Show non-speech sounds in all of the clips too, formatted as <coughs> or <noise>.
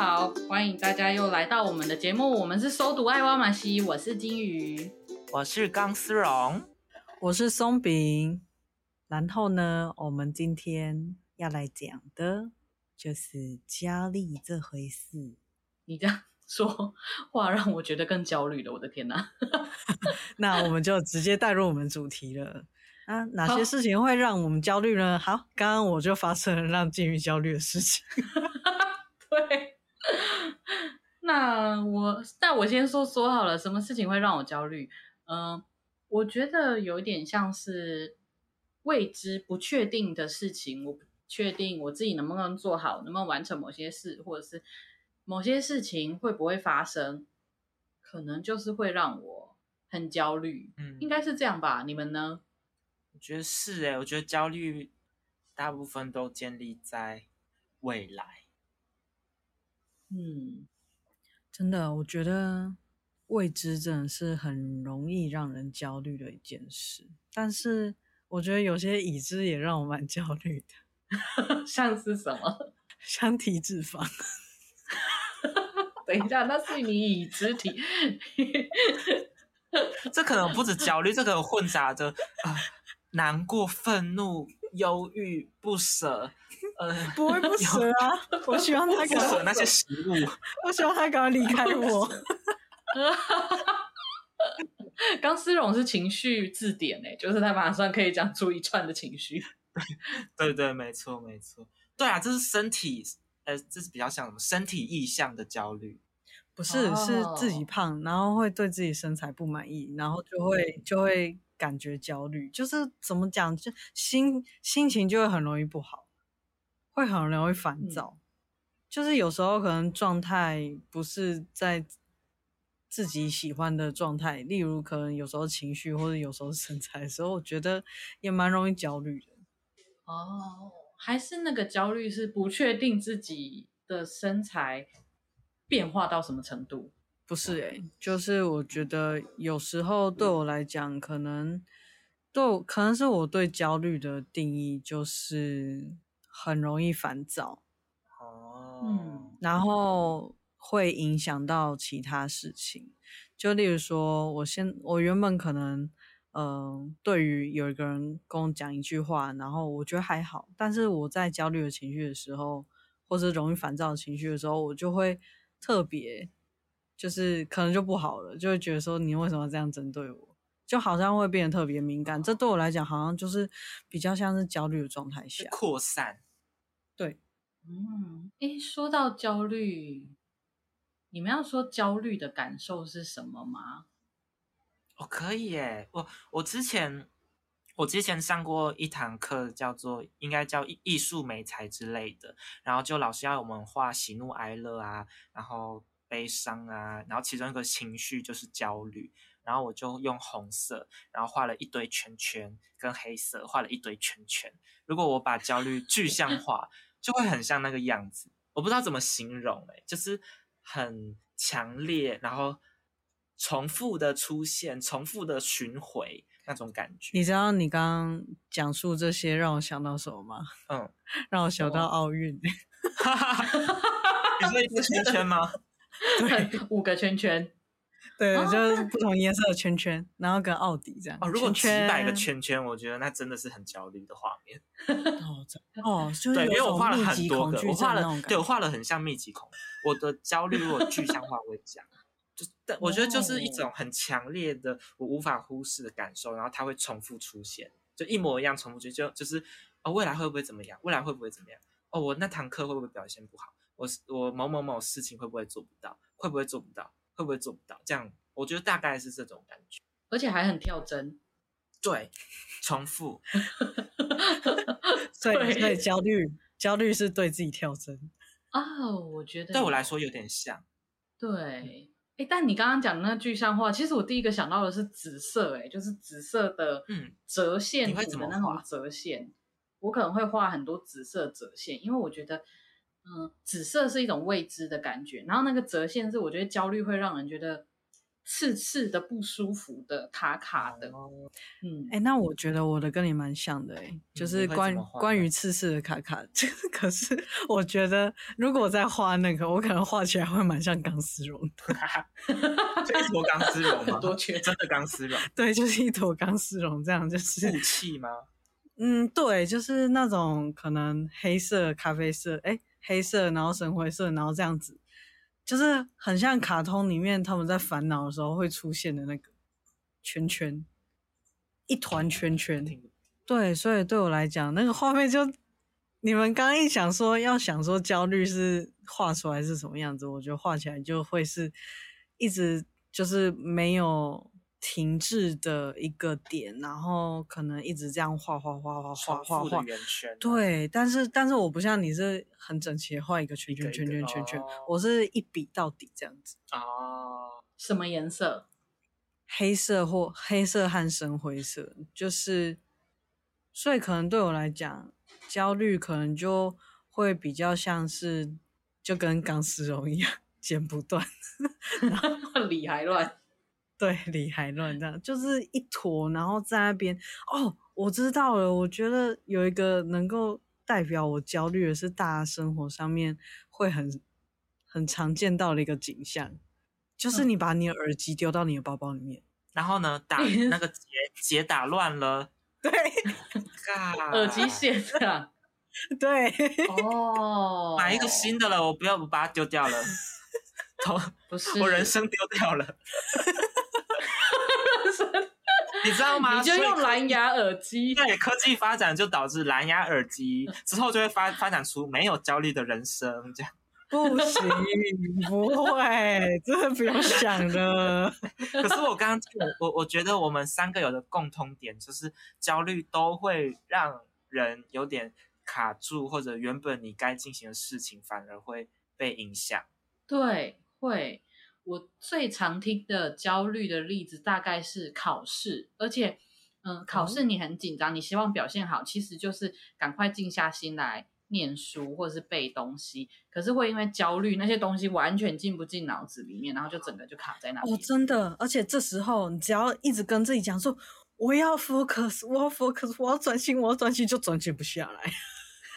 好，欢迎大家又来到我们的节目。我们是搜读爱挖马西，我是金鱼，我是钢丝绒，我是松饼。然后呢，我们今天要来讲的就是焦虑这回事。你这样说话让我觉得更焦虑了，我的天哪！<laughs> 那我们就直接带入我们主题了。啊，哪些事情会让我们焦虑呢？好，刚刚我就发生了让金鱼焦虑的事情。对，那我那我先说说好了，什么事情会让我焦虑？嗯、呃，我觉得有点像是未知、不确定的事情，我不确定我自己能不能做好，能不能完成某些事，或者是某些事情会不会发生，可能就是会让我很焦虑。嗯，应该是这样吧？你们呢？我觉得是诶，我觉得焦虑大部分都建立在未来。嗯，真的，我觉得未知真的是很容易让人焦虑的一件事。但是，我觉得有些已知也让我蛮焦虑的，<laughs> 像是什么？像体脂肪。等一下，那是你已知体。<laughs> 这可能不止焦虑，这可能混杂着啊。呃难过、愤怒、忧郁、不舍，呃，<laughs> 不会不舍啊！我希望他 <laughs> 不舍那些食物，<laughs> 我希望他赶快离开我。钢丝绒是情绪字典诶，就是他马上可以讲出一串的情绪。对对，没错没错，对啊，这是身体，呃，这是比较像什么身体意向的焦虑，不是、哦、是自己胖，然后会对自己身材不满意，然后就会就会。感觉焦虑，就是怎么讲，就心心情就会很容易不好，会很容易烦躁。嗯、就是有时候可能状态不是在自己喜欢的状态，例如可能有时候情绪或者有时候身材的时候，我觉得也蛮容易焦虑的。哦，还是那个焦虑是不确定自己的身材变化到什么程度。不是诶、欸，就是我觉得有时候对我来讲，可能对我可能是我对焦虑的定义就是很容易烦躁哦，嗯，然后会影响到其他事情，就例如说，我先我原本可能嗯、呃，对于有一个人跟我讲一句话，然后我觉得还好，但是我在焦虑的情绪的时候，或者容易烦躁的情绪的时候，我就会特别。就是可能就不好了，就会觉得说你为什么这样针对我，就好像会变得特别敏感。这对我来讲，好像就是比较像是焦虑的状态下扩散。对，嗯，诶，说到焦虑，你们要说焦虑的感受是什么吗？哦，可以耶。我我之前我之前上过一堂课，叫做应该叫艺艺术美材之类的，然后就老师要我们画喜怒哀乐啊，然后。悲伤啊，然后其中一个情绪就是焦虑，然后我就用红色，然后画了一堆圈圈，跟黑色画了一堆圈圈。如果我把焦虑具象化，就会很像那个样子。我不知道怎么形容，欸，诶就是很强烈，然后重复的出现，重复的巡回那种感觉。你知道你刚刚讲述这些让我想到什么吗？嗯，让我想到奥运。<laughs> <laughs> 你说一个圈圈吗？<laughs> 对，五个圈圈，对，就是不同颜色的圈圈，然后跟奥迪这样。哦，如果几百个圈圈，我觉得那真的是很焦虑的画面。<laughs> 哦，哦，就是对，因为我画了很多个，我画了，了，对，我画了很像密集恐。我的焦虑，如果具象化会讲，就但我觉得就是一种很强烈的，我无法忽视的感受，然后它会重复出现，就一模一样重复出现，就就是哦，未来会不会怎么样？未来会不会怎么样？哦，我那堂课会不会表现不好？我我某某某事情会不会做不到？会不会做不到？会不会做不到？这样我觉得大概是这种感觉，而且还很跳针，对，重复，<laughs> 所以所以焦虑焦虑是对自己跳针哦，oh, 我觉得对我来说有点像，对，哎，但你刚刚讲的那具象化，其实我第一个想到的是紫色，哎，就是紫色的嗯折线图的那种折线，我可能会画很多紫色折线，因为我觉得。嗯，紫色是一种未知的感觉，然后那个折线是我觉得焦虑会让人觉得刺刺的不舒服的卡卡的。嗯，哎、欸，那我觉得我的跟你蛮像的、欸，哎，就是关关于刺刺的卡卡。<laughs> 可是我觉得如果我再画那个，我可能画起来会蛮像钢丝绒的，<laughs> 就一坨钢丝绒吗？<laughs> 多缺真的钢丝绒？对，就是一坨钢丝绒，这样就是雾气吗？嗯，对，就是那种可能黑色、咖啡色，哎、欸，黑色，然后深灰色，然后这样子。就是很像卡通里面他们在烦恼的时候会出现的那个圈圈，一团圈圈。对，所以对我来讲，那个画面就你们刚刚一想说要想说焦虑是画出来是什么样子，我觉得画起来就会是一直就是没有。停滞的一个点，然后可能一直这样画画画画画画画圆圈。对，但是但是我不像你是很整齐画一个圈圈圈圈圈圈，我是一笔到底这样子。哦，什么颜色？黑色或黑色和深灰色，就是，所以可能对我来讲，焦虑可能就会比较像是就跟钢丝绒一样剪不断，<laughs> 然后 <laughs> 理还乱。对，理还乱这样，就是一坨，然后在那边。哦，我知道了。我觉得有一个能够代表我焦虑的是，大家生活上面会很很常见到的一个景象，就是你把你的耳机丢到你的包包里面，嗯、然后呢，<laughs> 打那个结结打乱了，对，<laughs> 耳机线啊，<laughs> 对，哦，买一个新的了，我不要，我把它丢掉了，不是，我人生丢掉了。<laughs> 你知道吗？你就用蓝牙耳机。对，科技发展就导致蓝牙耳机之后就会发发展出没有焦虑的人生，这样不行，不会，真的不用想了。<laughs> 可是我刚刚我我觉得我们三个有的共通点就是焦虑都会让人有点卡住，或者原本你该进行的事情反而会被影响。对，会。我最常听的焦虑的例子大概是考试，而且，嗯，考试你很紧张，你希望表现好，其实就是赶快静下心来念书或者是背东西。可是会因为焦虑，那些东西完全进不进脑子里面，然后就整个就卡在那里。哦，真的，而且这时候你只要一直跟自己讲说我要 focus，我要 focus，我要专心，我要专心，就专心不下来。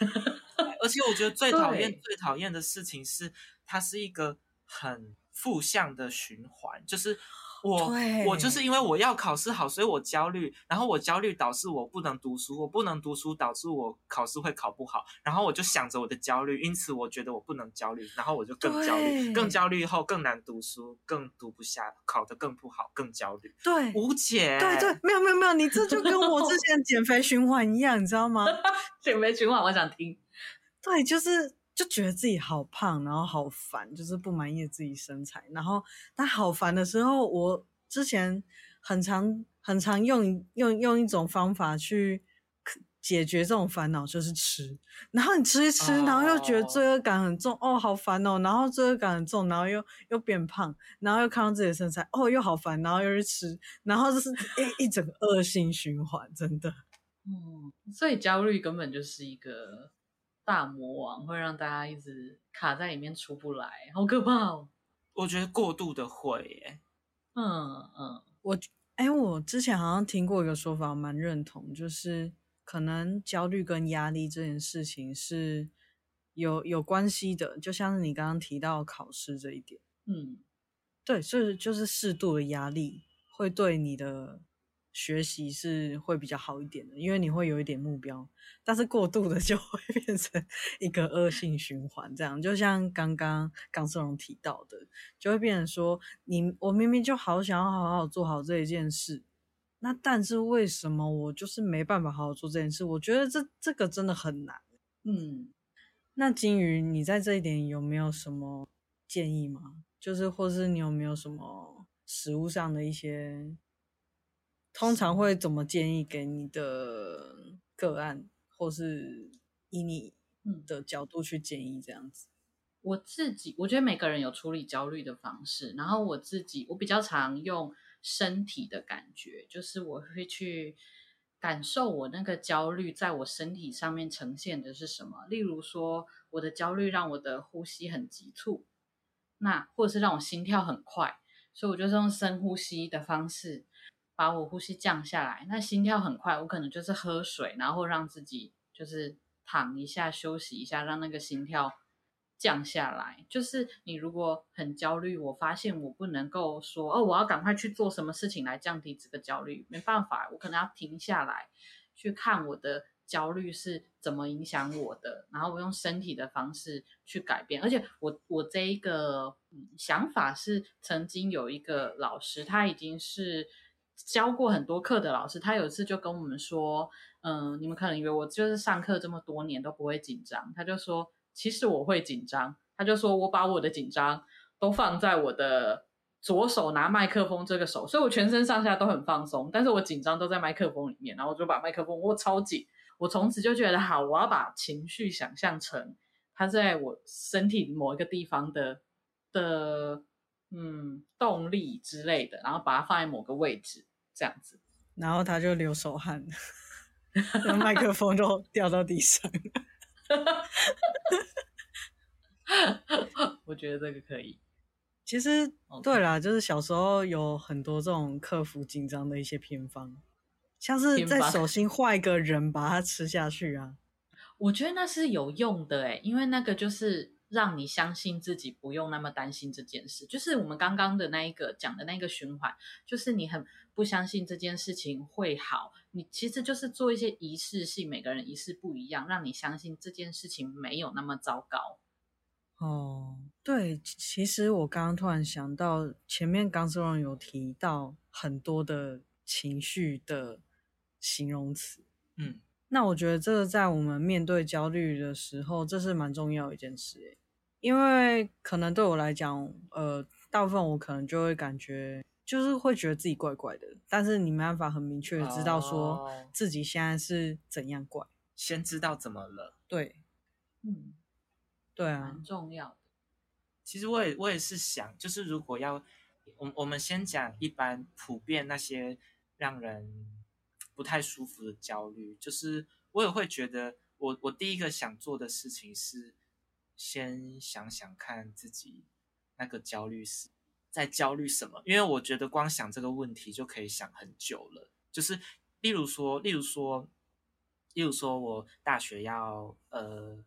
<laughs> 而且我觉得最讨厌、最讨厌的事情是，它是一个很。负向的循环，就是我我就是因为我要考试好，所以我焦虑，然后我焦虑导致我不能读书，我不能读书导致我考试会考不好，然后我就想着我的焦虑，因此我觉得我不能焦虑，然后我就更焦虑，更焦虑以后更难读书，更读不下，考得更不好，更焦虑。对，无解。对对，没有没有没有，你这就跟我之前减肥循环一样，你知道吗？<laughs> 减肥循环，我想听。对，就是。就觉得自己好胖，然后好烦，就是不满意自己身材。然后，但好烦的时候，我之前很常很常用用用一种方法去解决这种烦恼，就是吃。然后你吃一吃，然后又觉得罪恶感很重，哦，哦，好烦哦。然后罪恶感很重，然后又又变胖，然后又看到自己的身材，哦，又好烦，然后又去吃，然后就是一一整个恶性循环，真的。嗯，所以焦虑根本就是一个。大魔王会让大家一直卡在里面出不来，好可怕哦！我觉得过度的会耶，嗯嗯，我哎，我之前好像听过一个说法，蛮认同，就是可能焦虑跟压力这件事情是有有关系的，就像是你刚刚提到考试这一点，嗯，对，所以就是适度的压力会对你的。学习是会比较好一点的，因为你会有一点目标，但是过度的 <laughs> 就会变成一个恶性循环，这样就像刚刚钢丝绒提到的，就会变成说你我明明就好想要好好做好这一件事，那但是为什么我就是没办法好好做这件事？我觉得这这个真的很难。嗯，那金鱼，你在这一点有没有什么建议吗？就是或是你有没有什么食物上的一些？通常会怎么建议给你的个案，或是以你的角度去建议这样子？我自己我觉得每个人有处理焦虑的方式，然后我自己我比较常用身体的感觉，就是我会去感受我那个焦虑在我身体上面呈现的是什么。例如说，我的焦虑让我的呼吸很急促，那或者是让我心跳很快。所以我就是用深呼吸的方式把我呼吸降下来。那心跳很快，我可能就是喝水，然后让自己就是躺一下休息一下，让那个心跳降下来。就是你如果很焦虑，我发现我不能够说哦，我要赶快去做什么事情来降低这个焦虑，没办法，我可能要停下来去看我的。焦虑是怎么影响我的？然后我用身体的方式去改变。而且我我这一个想法是，曾经有一个老师，他已经是教过很多课的老师，他有一次就跟我们说：“嗯，你们可能以为我就是上课这么多年都不会紧张。”他就说：“其实我会紧张。”他就说：“我把我的紧张都放在我的左手拿麦克风这个手，所以我全身上下都很放松，但是我紧张都在麦克风里面，然后我就把麦克风握超紧。”我从此就觉得好，我要把情绪想象成它在我身体某一个地方的的嗯动力之类的，然后把它放在某个位置这样子，然后他就流手汗，那麦克风就掉到地上。<laughs> 我觉得这个可以。其实对啦，就是小时候有很多这种克服紧张的一些偏方。像是在手心画一个人，把它吃下去啊！<laughs> 我觉得那是有用的哎，因为那个就是让你相信自己，不用那么担心这件事。就是我们刚刚的那一个讲的那个循环，就是你很不相信这件事情会好，你其实就是做一些仪式性，每个人仪式不一样，让你相信这件事情没有那么糟糕。哦，对，其实我刚刚突然想到，前面刚思荣有提到很多的情绪的。形容词，嗯，那我觉得这个在我们面对焦虑的时候，这是蛮重要的一件事，因为可能对我来讲，呃，大部分我可能就会感觉，就是会觉得自己怪怪的，但是你没办法很明确的知道说自己现在是怎样怪，先知道怎么了，对，嗯，对啊，蛮重要的。其实我也我也是想，就是如果要，我我们先讲一般普遍那些让人。不太舒服的焦虑，就是我也会觉得我，我第一个想做的事情是，先想想看自己那个焦虑是在焦虑什么，因为我觉得光想这个问题就可以想很久了。就是例如说，例如说，例如说我大学要呃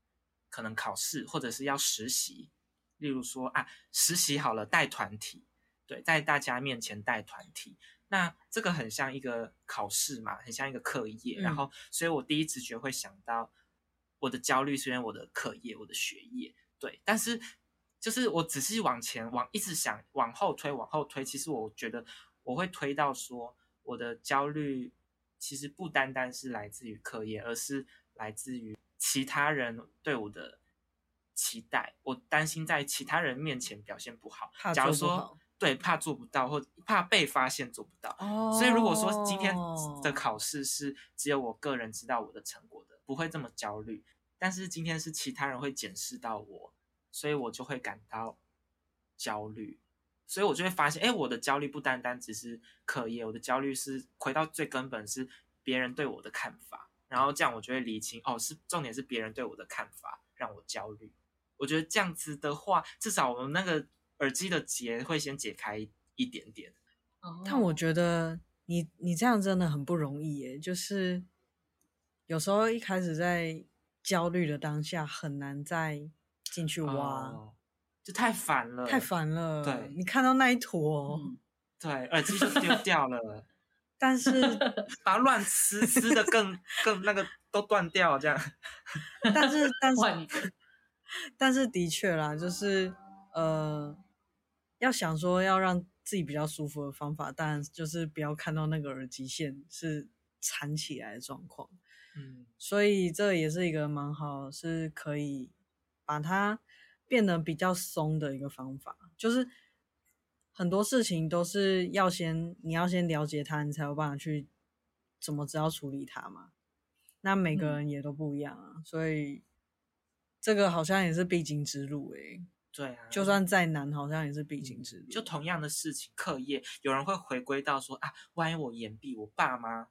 可能考试或者是要实习，例如说啊实习好了带团体，对，在大家面前带团体。那这个很像一个考试嘛，很像一个课业，嗯、然后，所以我第一直觉会想到我的焦虑是因为我的课业，我的学业，对。但是，就是我仔细往前往一直想往后推，往后推，其实我觉得我会推到说，我的焦虑其实不单单是来自于课业，而是来自于其他人对我的期待。我担心在其他人面前表现不好，假如说。对，怕做不到，或怕被发现做不到。哦，所以如果说今天的考试是只有我个人知道我的成果的，不会这么焦虑。但是今天是其他人会检视到我，所以我就会感到焦虑。所以我就会发现，哎，我的焦虑不单单只是课业，我的焦虑是回到最根本是别人对我的看法。然后这样我就会理清，哦，是重点是别人对我的看法让我焦虑。我觉得这样子的话，至少我们那个。耳机的结会先解开一点点，但我觉得你你这样真的很不容易耶，就是有时候一开始在焦虑的当下很难再进去挖，哦，就太烦了，太烦了。对，你看到那一坨，嗯，对，耳机就丢 <laughs> 掉了，但是 <laughs> 把它乱撕撕的更更那个都断掉这样，但是 <laughs> 但是但是的确啦，就是呃。要想说要让自己比较舒服的方法，当然就是不要看到那个耳机线是缠起来的状况。嗯，所以这也是一个蛮好，是可以把它变得比较松的一个方法。就是很多事情都是要先你要先了解它，你才有办法去怎么知道处理它嘛。那每个人也都不一样啊，嗯，所以这个好像也是必经之路诶、欸。对啊，就算再难，好像也是必经之路。就同样的事情，课业有人会回归到说啊，万一我延毕，我爸妈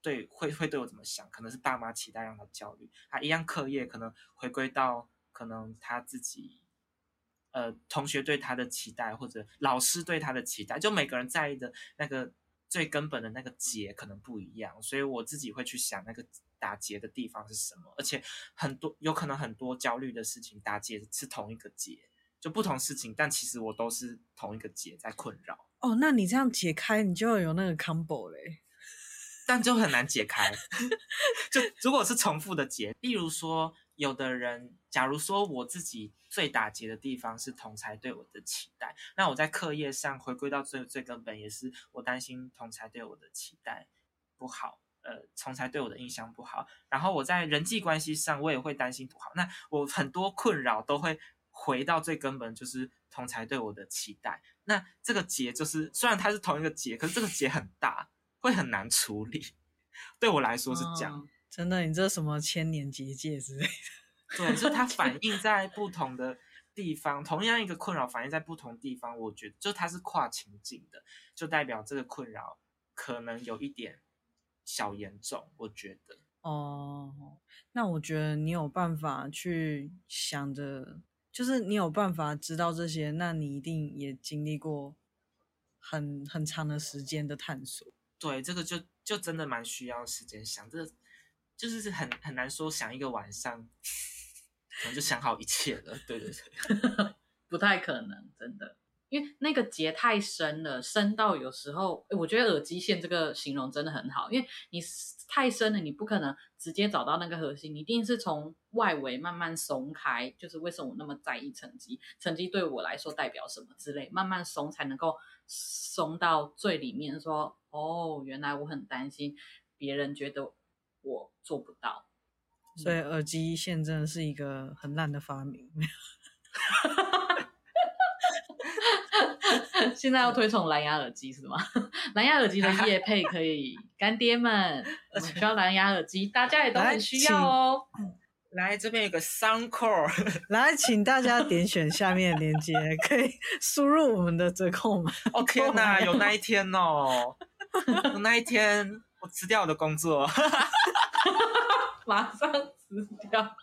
对会会对我怎么想？可能是爸妈期待让他焦虑啊。一样课业可能回归到可能他自己呃同学对他的期待，或者老师对他的期待，就每个人在意的那个最根本的那个结可能不一样，所以我自己会去想那个打结的地方是什么，而且很多有可能很多焦虑的事情打结是同一个结，就不同事情，但其实我都是同一个结在困扰。哦，那你这样解开，你就有那个 combo 嘞。但就很难解开，<laughs> 就如果是重复的结，例如说，有的人，假如说我自己最打结的地方是同才对我的期待，那我在课业上回归到最最根本，也是我担心同才对我的期待不好，呃，同才对我的印象不好，然后我在人际关系上我也会担心不好，那我很多困扰都会回到最根本，就是同才对我的期待。那这个结就是虽然它是同一个结，可是这个结很大。会很难处理，对我来说是这样。哦、真的，你这什么千年结界之类的？对，就是它反映在不同的地方，同样一个困扰反映在不同地方，我觉得就它是跨情境的，就代表这个困扰可能有一点小严重。我觉得。哦，那我觉得你有办法去想着，就是你有办法知道这些，那你一定也经历过很很长的时间的探索。对，这个就就真的蛮需要时间想，这就是很很难说想一个晚上，<laughs> 可能就想好一切了。对对对，<laughs> 不太可能，真的，因为那个结太深了，深到有时候，我觉得耳机线这个形容真的很好，因为你太深了，你不可能直接找到那个核心，你一定是从外围慢慢松开，就是为什么我那么在意成绩，成绩对我来说代表什么之类，慢慢松才能够。松到最里面，说哦，原来我很担心别人觉得我做不到，所以耳机线真的是一个很烂的发明。<laughs> <laughs> 现在要推崇蓝牙耳机是吗？<laughs> 蓝牙耳机的业配可以，干爹们，我们需要蓝牙耳机，大家也都很需要哦。来 <coughs> 这边有个 Soundcore，<laughs> 来请大家点选下面的链接，可以输入我们的折扣码。哦天哪，有那一天哦，有那一天我辞掉我的工作，马上辞掉。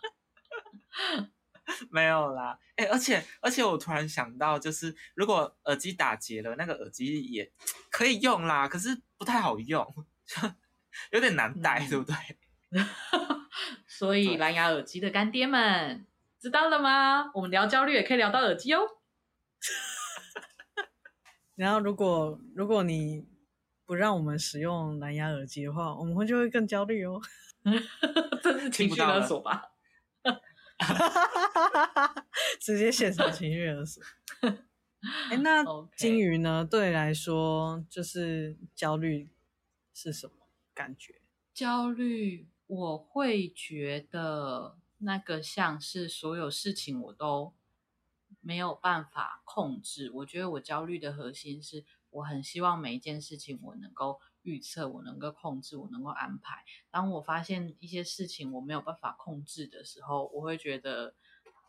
<laughs> 没有啦，哎，而且而且我突然想到，就是如果耳机打结了，那个耳机也可以用啦，可是不太好用，<laughs> 有点难戴，嗯、对不对？<laughs> 所以蓝牙耳机的干爹们知道了吗？我们聊焦虑也可以聊到耳机哦。然后，如果如果你不让我们使用蓝牙耳机的话，我们会就会更焦虑哦。这是情绪勒索吧？<laughs> 直接现场情绪勒索。哎，那 <laughs> 金鱼呢.对你来说，就是焦虑是什么感觉？焦虑。我会觉得那个像是所有事情我都没有办法控制。我觉得我焦虑的核心是我很希望每一件事情我能够预测，我能够控制，我能够安排。当我发现一些事情我没有办法控制的时候，我会觉得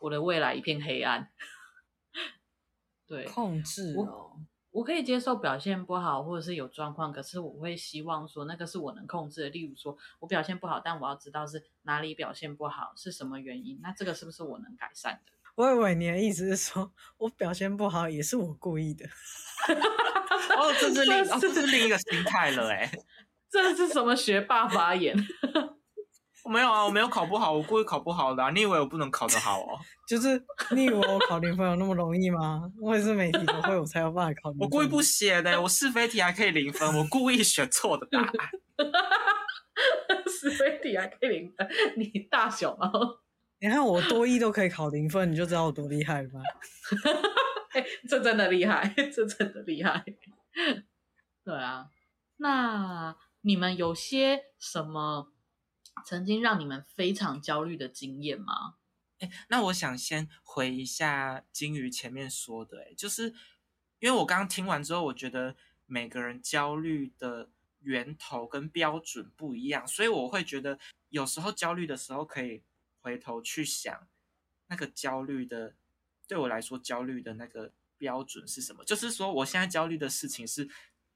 我的未来一片黑暗。<laughs> 对，控制哦。我可以接受表现不好，或者是有状况，可是我会希望说那个是我能控制的。例如说我表现不好，但我要知道是哪里表现不好，是什么原因，那这个是不是我能改善的？我以为你的意思是说我表现不好也是我故意的。<laughs> 哦，这是另 <laughs> 这是、哦、这是另一个心态了哎，<laughs> 这是什么学霸发言？没有啊，我没有考不好，我故意考不好的啊。你以为我不能考得好哦？就是你以为我考零分有那么容易吗？我也是每题都会，我才有办法考零。我故意不写的，我是非题还可以零分，我故意选错的答案。是非题还可以零分，你大小吗？你看我多一都可以考零分，你就知道我多厉害了吧？<laughs> 欸，这真的厉害，这真的厉害。对啊，那你们有些什么？曾经让你们非常焦虑的经验吗？哎，那我想先回一下金鱼前面说的，哎，就是因为我刚刚听完之后，我觉得每个人焦虑的源头跟标准不一样，所以我会觉得有时候焦虑的时候可以回头去想，那个焦虑的对我来说焦虑的那个标准是什么？就是说我现在焦虑的事情是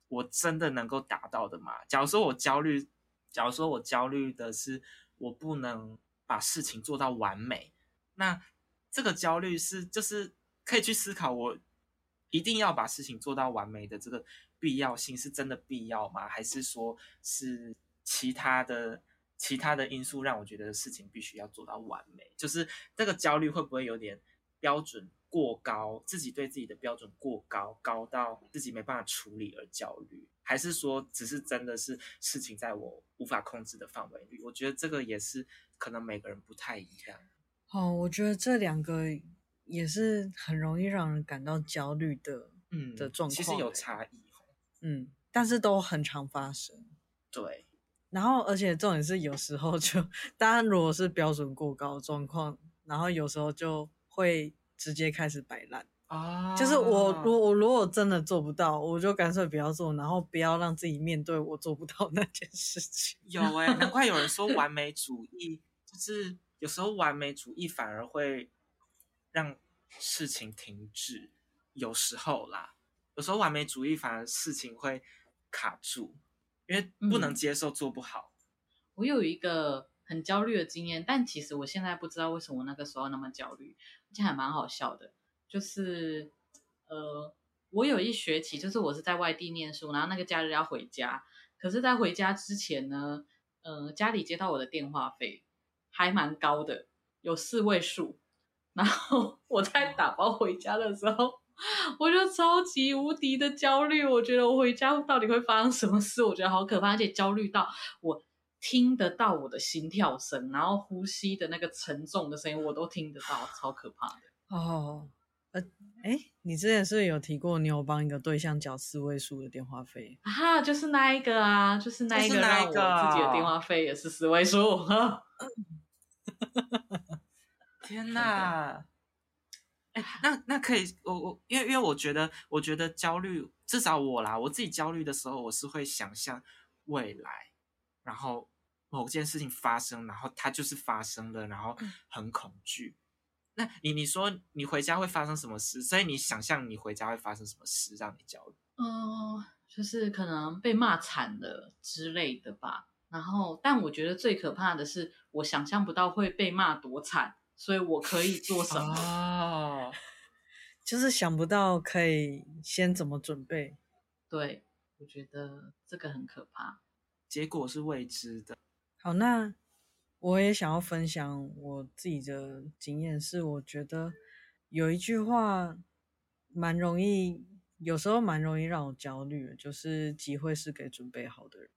我真的能够达到的吗？假如说我焦虑。假如说我焦虑的是我不能把事情做到完美，那这个焦虑是就是可以去思考，我一定要把事情做到完美的这个必要性是真的必要吗？还是说是其他的其他的因素让我觉得事情必须要做到完美？就是这个焦虑会不会有点标准过高，自己对自己的标准过高，高到自己没办法处理而焦虑？还是说只是真的是事情在我无法控制的范围里？我觉得这个也是可能每个人不太一样。哦，我觉得这两个也是很容易让人感到焦虑的，嗯的状况。其实有差异，嗯，但是都很常发生。对，然后而且重点是有时候就，当然如果是标准过高的状况，然后有时候就会直接开始摆烂。啊，就是我，我我如果真的做不到，我就干脆不要做，然后不要让自己面对我做不到那件事情。有哎、欸，难怪有人说完 <laughs> 美主义，就是有时候完美主义反而会让事情停滞。有时候啦，有时候完美主义反而事情会卡住，因为不能接受做不好。嗯、我有一个很焦虑的经验，但其实我现在不知道为什么那个时候那么焦虑，而且还蛮好笑的。就是，呃，我有一学期，就是我是在外地念书，然后那个假日要回家，可是，在回家之前呢，呃，家里接到我的电话费还蛮高的，有四位数，然后 <laughs> 我在打包回家的时候，我就超级无敌的焦虑，我觉得我回家到底会发生什么事，我觉得好可怕，而且焦虑到我听得到我的心跳声，然后呼吸的那个沉重的声音我都听得到，超可怕的哦。呃，哎，你之前是有提过，你有帮一个对象缴四位数的电话费？啊，就是那一个啊，就是那一个，让我自己的电话费也是四位数。<laughs> 天哪！哎，那那可以，我我因为因为我觉得，我觉得焦虑，至少我啦，我自己焦虑的时候，我是会想象未来，然后某件事情发生，然后它就是发生了，然后很恐惧。那你你说你回家会发生什么事？所以你想象你回家会发生什么事让你焦虑？嗯，就是可能被骂惨了之类的吧。然后，但我觉得最可怕的是，我想象不到会被骂多惨，所以我可以做什么？哦，<laughs> 就是想不到可以先怎么准备。对，我觉得这个很可怕。结果是未知的。好，那。我也想要分享我自己的经验，是我觉得有一句话蛮容易，有时候蛮容易让我焦虑的，就是机会是给准备好的人。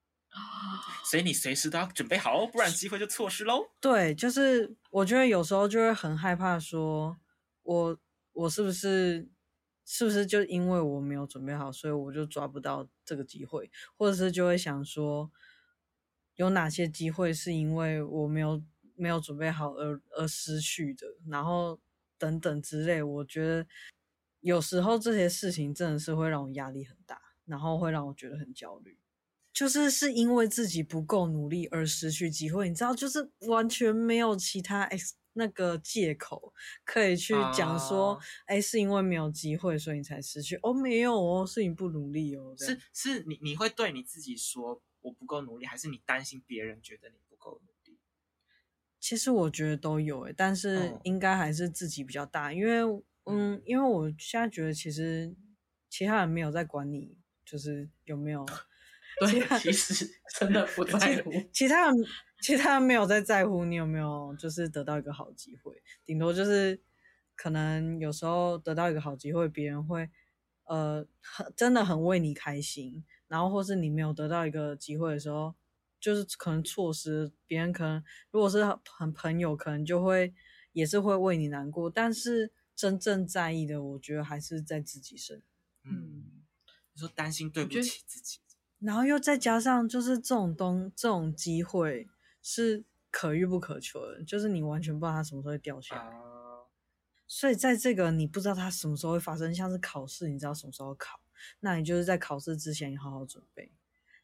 所以你随时都要准备好，不然机会就错失喽。对，就是我觉得有时候就会很害怕说，说我我是不是是不是就因为我没有准备好，所以我就抓不到这个机会，或者是就会想说。有哪些机会是因为我没有没有准备好而而失去的？然后等等之类，我觉得有时候这些事情真的是会让我压力很大，然后会让我觉得很焦虑。就是是因为自己不够努力而失去机会，你知道，就是完全没有其他 X 那个借口可以去讲说，哎、uh，是因为没有机会所以你才失去。哦，没有哦，是你不努力哦。是是你你会对你自己说。我不够努力，还是你担心别人觉得你不够努力？其实我觉得都有诶，但是应该还是自己比较大，因为嗯，嗯，因为我现在觉得其实其他人没有在管你，就是有没有？对，其实真的不 <laughs> 在乎。其他人其他人没有在在乎你有没有，就是得到一个好机会，顶多就是可能有时候得到一个好机会，别人会呃很真的很为你开心。然后，或是你没有得到一个机会的时候，就是可能错失别人，可能如果是很朋友，可能就会也是会为你难过。但是真正在意的，我觉得还是在自己身。嗯，你说担心对不起自己，然后又再加上就是这种东这种机会是可遇不可求的，就是你完全不知道它什么时候会掉下来。啊，所以在这个你不知道它什么时候会发生，像是考试，你知道什么时候考。那你就是在考试之前你好好准备。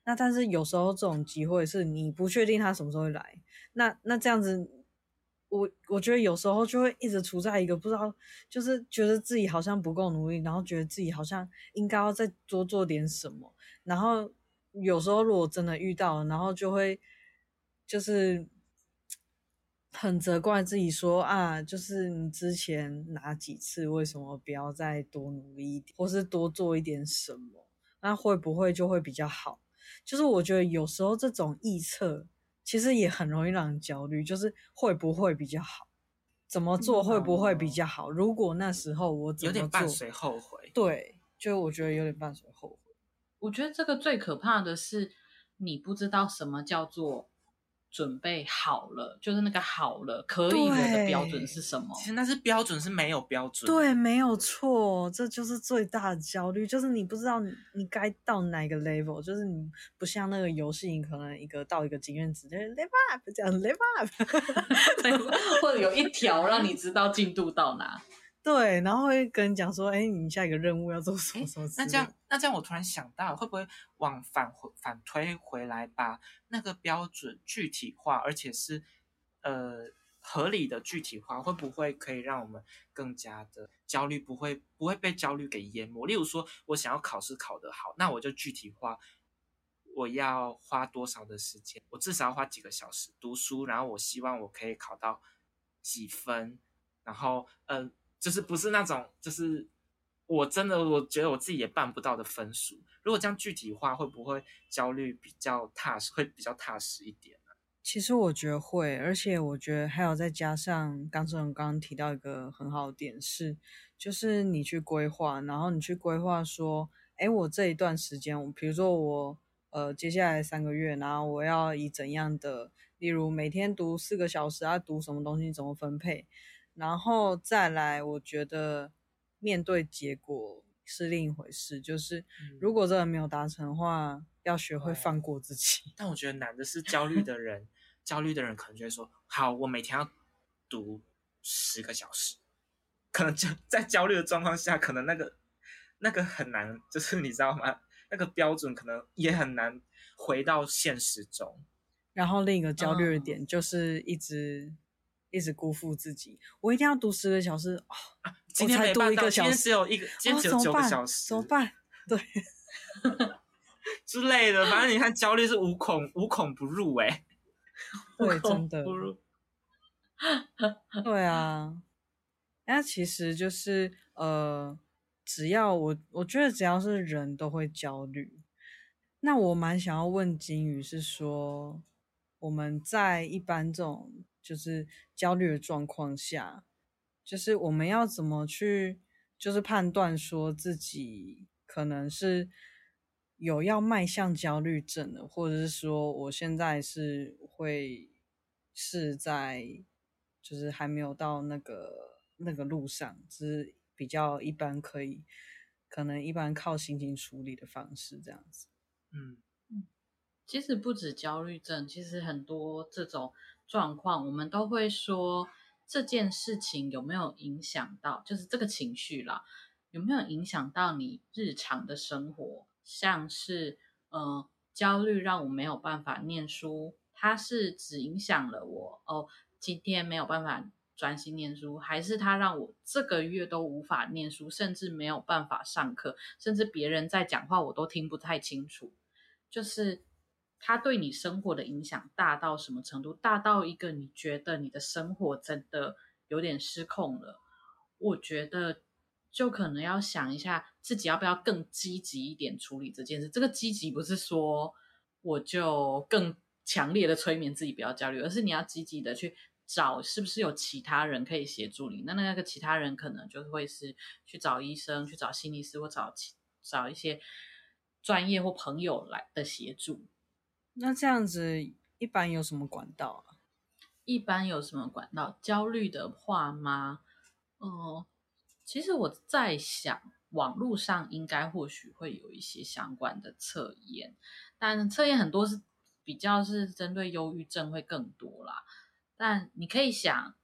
那但是有时候这种机会是你不确定它什么时候会来。那那这样子，我我觉得有时候就会一直处在一个不知道，就是觉得自己好像不够努力，然后觉得自己好像应该要再多做点什么。然后有时候如果真的遇到了，然后就会就是很责怪自己说啊，就是你之前哪几次为什么不要再多努力一点，或是多做一点什么，那会不会就会比较好？就是我觉得有时候这种臆测其实也很容易让人焦虑，就是会不会比较好？怎么做会不会比较好？嗯、如果那时候我怎么做，有点伴随后悔。对，就我觉得有点伴随后悔。我觉得这个最可怕的是，你不知道什么叫做准备好了，就是那个好了可以了的标准是什么？其实那是标准是没有标准。对，没有错，这就是最大的焦虑，就是你不知道你你该到哪个 level，就是你不像那个游戏，你可能一个到一个经验值就是 level up 这样 level up，或者有一条让你知道进度到哪。对，然后会跟你讲说，哎，你下一个任务要做什么什么？那这样，那这样，我突然想到，会不会往反回反推回来，把那个标准具体化，而且是呃合理的具体化，会不会可以让我们更加的焦虑，不会不会被焦虑给淹没？例如说，我想要考试考得好，那我就具体化，我要花多少的时间，我至少要花几个小时读书，然后我希望我可以考到几分，然后呃。就是不是那种，就是我真的我觉得我自己也办不到的分数。如果这样具体化，会不会焦虑比较踏实，会比较踏实一点呢？其实我觉得会，而且我觉得还有再加上刚志荣刚刚提到一个很好的点是，就是你去规划，然后你去规划说，哎，我这一段时间，比如说我呃接下来三个月，然后我要以怎样的，例如每天读四个小时啊，读什么东西，怎么分配。然后再来，我觉得面对结果是另一回事。就是如果这个没有达成的话，要学会放过自己。但我觉得难的是焦虑的人，<laughs> 焦虑的人可能就会说：“好，我每天要读十个小时。”可能就在焦虑的状况下，可能那个那个很难，就是你知道吗？那个标准可能也很难回到现实中。然后另一个焦虑的点就是一直。一直辜负自己，我一定要读十个小时哦。今天没读一个小时，今天只有一个，今天只有九个小时，怎么办？怎么办？对，之类的。反正你看，焦虑是无孔无孔不入，哎，对，真的。对啊，那其实就是呃，只要我我觉得只要是人都会焦虑。那我蛮想要问金鱼，是说我们在一般这种。就是焦虑的状况下，就是我们要怎么去，就是判断说自己可能是有要迈向焦虑症的，或者是说我现在是会是在，就是还没有到那个那个路上，只是比较一般，可以可能一般靠心情处理的方式这样子。嗯嗯，其实不止焦虑症，其实很多这种。状况，我们都会说这件事情有没有影响到，就是这个情绪啦，有没有影响到你日常的生活？像是，呃，焦虑让我没有办法念书，它是只影响了我哦，今天没有办法专心念书，还是它让我这个月都无法念书，甚至没有办法上课，甚至别人在讲话我都听不太清楚，就是。它对你生活的影响大到什么程度？大到一个你觉得你的生活真的有点失控了。我觉得就可能要想一下自己要不要更积极一点处理这件事。这个积极不是说我就更强烈的催眠自己不要焦虑，而是你要积极的去找是不是有其他人可以协助你。那那个其他人可能就会是去找医生、去找心理师或找找一些专业或朋友来的协助。那这样子一般有什么管道啊？一般有什么管道？焦虑的话吗？哦、呃，其实我在想，网络上应该或许会有一些相关的测验，但测验很多是比较是针对忧郁症会更多啦。但你可以想，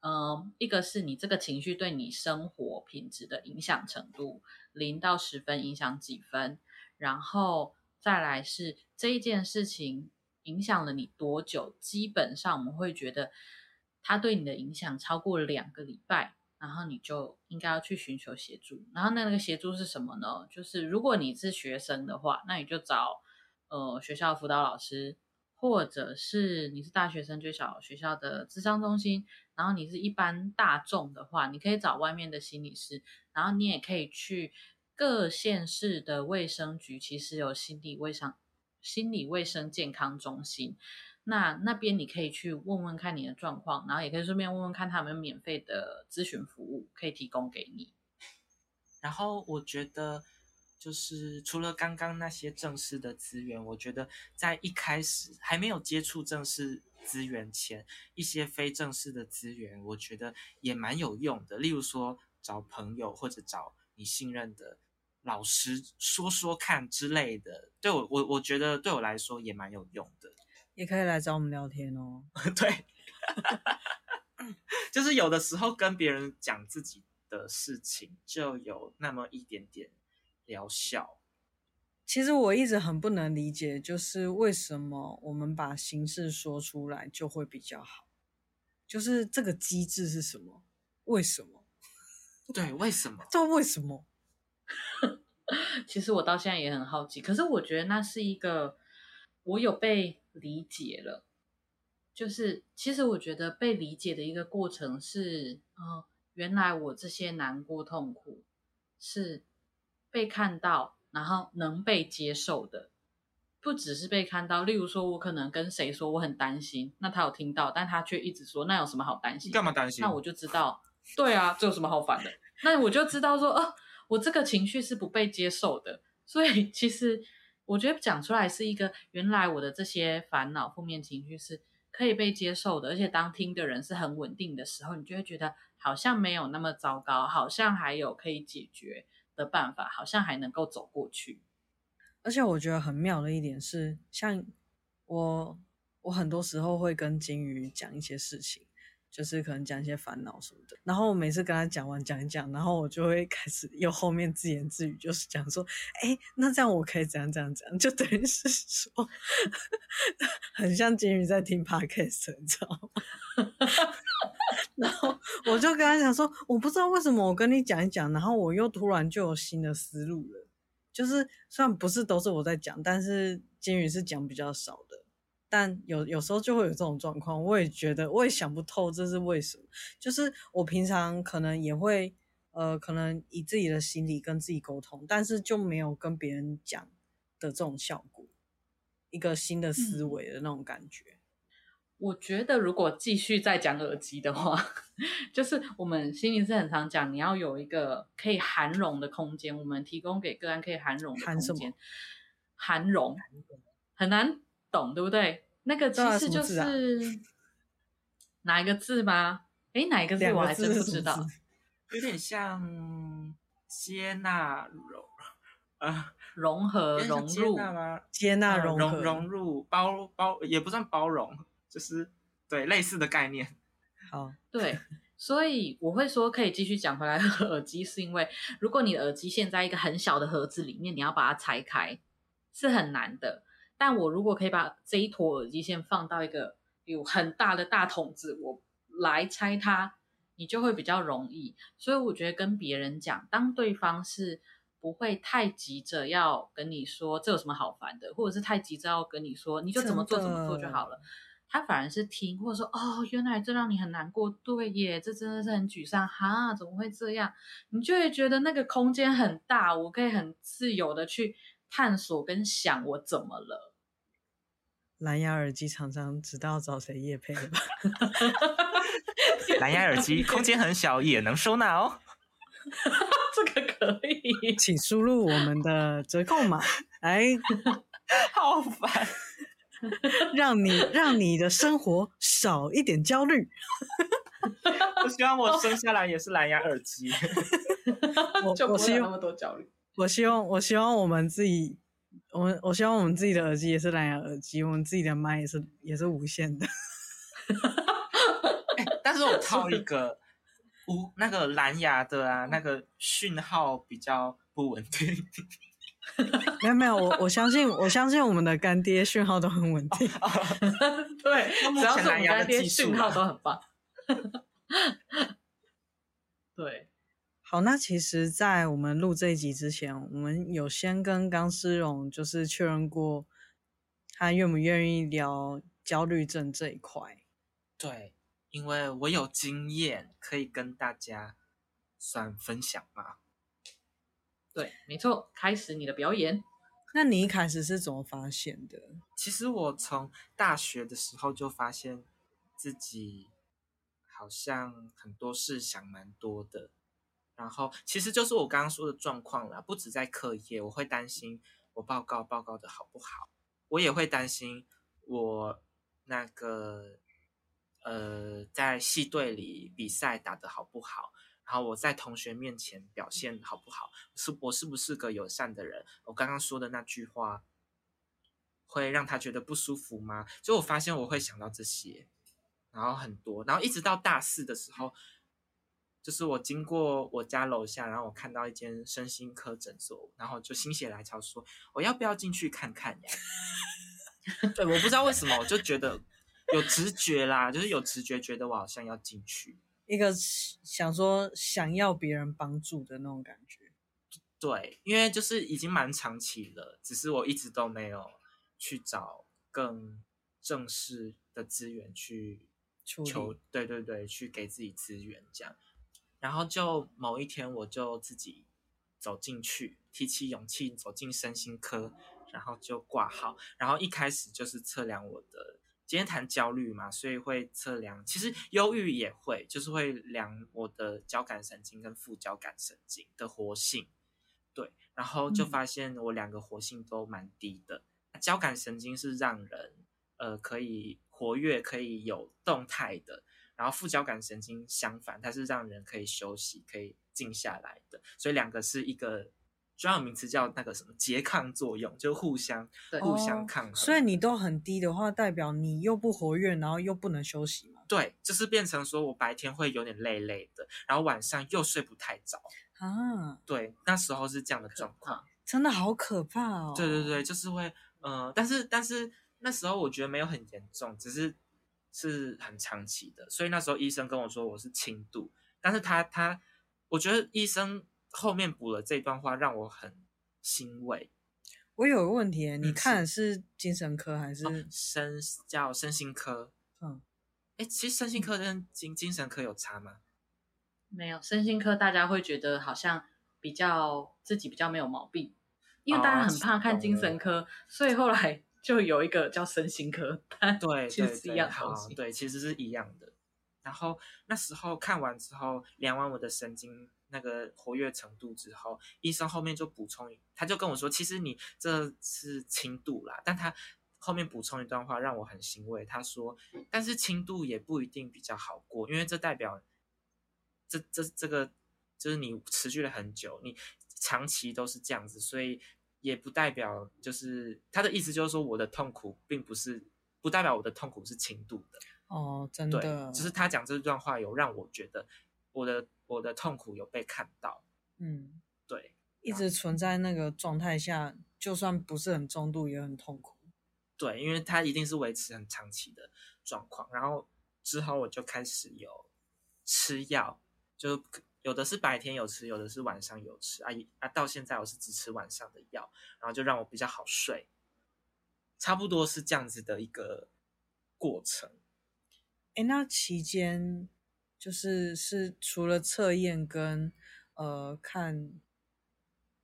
嗯、一个是你这个情绪对你生活品质的影响程度，零到十分影响几分，然后。再来是这一件事情影响了你多久？基本上我们会觉得它对你的影响超过两个礼拜，然后你就应该要去寻求协助。然后那个协助是什么呢？就是如果你是学生的话，那你就找呃学校辅导老师，或者是你是大学生，就小学校的智商中心，然后你是一般大众的话，你可以找外面的心理师，然后你也可以去各县市的卫生局，其实有心理卫生、心理卫生健康中心。那那边你可以去问问看你的状况，然后也可以顺便问问看他们有免费的咨询服务可以提供给你。然后我觉得，就是除了刚刚那些正式的资源，我觉得在一开始还没有接触正式资源前，一些非正式的资源，我觉得也蛮有用的。例如说，找朋友或者找你信任的老师说说看之类的，对我我我觉得对我来说也蛮有用的。<laughs> 也可以来找我们聊天哦。<laughs> 对，<laughs> 就是有的时候跟别人讲自己的事情，就有那么一点点疗效。其实我一直很不能理解，就是为什么我们把形式说出来就会比较好？就是这个机制是什么？为什么？对，为什么？这为什么？<laughs> 其实我到现在也很好奇，可是我觉得那是一个我有被。理解了，就是其实我觉得被理解的一个过程是，哦，原来我这些难过痛苦是被看到，然后能被接受的，不只是被看到。例如说，我可能跟谁说我很担心，那他有听到，但他却一直说那有什么好担心？干嘛担心？那我就知道，对啊，这有什么好烦的？那我就知道说，哦，我这个情绪是不被接受的，所以其实。我觉得讲出来是一个，原来我的这些烦恼、负面情绪是可以被接受的，而且当听的人是很稳定的时候，你就会觉得好像没有那么糟糕，好像还有可以解决的办法，好像还能够走过去。而且我觉得很妙的一点是，像我，我很多时候会跟金鱼讲一些事情。就是可能讲一些烦恼什么的，然后我每次跟他讲完讲一讲，然后我就会开始又后面自言自语，就是讲说，哎，那这样我可以怎样怎样怎样，就等于是说，<laughs> 很像金鱼在听 podcast，你知道吗？<laughs> 然后我就跟他讲说，我不知道为什么我跟你讲一讲，然后我又突然就有新的思路了，就是虽然不是都是我在讲，但是金鱼是讲比较少的。但有有时候就会有这种状况，我也觉得我也想不透这是为什么。就是我平常可能也会，呃，可能以自己的心理跟自己沟通，但是就没有跟别人讲的这种效果，一个新的思维的那种感觉。嗯，我觉得如果继续再讲耳机的话，<laughs> 就是我们心理师很常讲，你要有一个可以涵容的空间，我们提供给个案可以涵容的空间，涵容很难。懂对不对？那个其实就是哪一个字吗？哎，哪一个字我还真不知道。<laughs> 有点像接纳融，啊，融合融入吗？接纳融融融入包包也不算包容，就是对类似的概念。好，<laughs> 对，所以我会说可以继续讲回来。耳机是因为如果你的耳机现在一个很小的盒子里面，你要把它拆开是很难的。但我如果可以把这一坨耳机线放到一个有很大的大桶子，我来拆它，你就会比较容易。所以我觉得跟别人讲，当对方是不会太急着要跟你说这有什么好烦的，或者是太急着要跟你说你就怎么做怎么做就好了，他反而是听，或者说哦，原来这让你很难过，对耶，这真的是很沮丧哈，怎么会这样？你就会觉得那个空间很大，我可以很自由的去探索跟想我怎么了。蓝牙耳机厂商知道找谁夜配了吧？蓝牙耳机 <laughs> 空间很小，也能收纳哦。<laughs> 这个可以，<laughs> 请输入我们的折扣码。哎，好烦，让你让你的生活少一点焦虑。我希望我生下来也是蓝牙耳机，我就不会有那么多焦虑。我希望，我希望我们自己。我们我希望我们自己的耳机也是蓝牙耳机，我们自己的麦也是也是无线的。欸、但是我套一个无那个蓝牙的啊，那个讯号比较不稳定。没有没有，我我相信我相信我们的干爹讯号都很稳定。<laughs> 对，只要是蓝牙的干爹讯号都很棒。<laughs> 对。好，那其实，在我们录这一集之前，我们有先跟钢丝绒就是确认过他愿不愿意聊焦虑症这一块？对，因为我有经验可以跟大家算分享嘛。对，没错，开始你的表演。那你一开始是怎么发现的？其实我从大学的时候就发现自己好像很多事想蛮多的，然后其实就是我刚刚说的状况啦，不止在课业，我会担心我报告报告的好不好，我也会担心我那个呃在系队里比赛打得好不好。然后我在同学面前表现好不好？是我是不是个友善的人？我刚刚说的那句话会让他觉得不舒服吗？就我发现我会想到这些，然后很多，然后一直到大四的时候，就是我经过我家楼下，然后我看到一间身心科诊所，然后就心血来潮说，我要不要进去看看呀？<laughs> 对，我不知道为什么，我就觉得有直觉啦，就是有直觉觉得我好像要进去。一个想说想要别人帮助的那种感觉，对，因为就是已经蛮长期了，只是我一直都没有去找更正式的资源去求，对对对，去给自己资源这样。然后就某一天，我就自己走进去，提起勇气走进身心科，然后就挂号，然后一开始就是测量我的。今天谈焦虑嘛，所以会测量。其实忧郁也会，就是会量我的交感神经跟副交感神经的活性。对，然后就发现我两个活性都蛮低的。嗯、交感神经是让人呃可以活跃、可以有动态的，然后副交感神经相反，它是让人可以休息、可以静下来的。所以两个是一个。专有名词叫那个什么拮抗作用，就互相对互相抗衡。所以你都很低的话，代表你又不活跃，然后又不能休息嘛？对，就是变成说我白天会有点累累的，然后晚上又睡不太着啊。对，那时候是这样的状况，真的好可怕哦。对对对，就是会，嗯、呃，但是但是那时候我觉得没有很严重，只是是很长期的，所以那时候医生跟我说我是轻度，但是他他，我觉得医生。后面补了这段话，让我很欣慰。我有个问题，你看的是精神科还是身、哦、叫身心科？嗯，哎，其实身心科跟精精神科有差吗？没有，身心科大家会觉得好像比较自己比较没有毛病，因为大家很怕看精神科，哦、所以后来就有一个叫身心科。对，<laughs> 其实是一样的东西。对，其实是一样的。然后那时候看完之后，量完我的神经。那个活跃程度之后，医生后面就补充，他就跟我说，其实你这是轻度啦，但他后面补充一段话让我很欣慰，他说，但是轻度也不一定比较好过，因为这代表这这这个就是你持续了很久，你长期都是这样子，所以也不代表就是他的意思就是说我的痛苦并不是不代表我的痛苦是轻度的哦，真的，对，就是他讲这段话有让我觉得我的。我的痛苦有被看到，嗯，对，一直存在那个状态下，就算不是很重度，也很痛苦。对，因为它一定是维持很长期的状况。然后之后我就开始有吃药，就有的是白天有吃，有的是晚上有吃。啊啊，到现在我是只吃晚上的药，然后就让我比较好睡，差不多是这样子的一个过程。哎，那期间。就是是除了测验跟呃看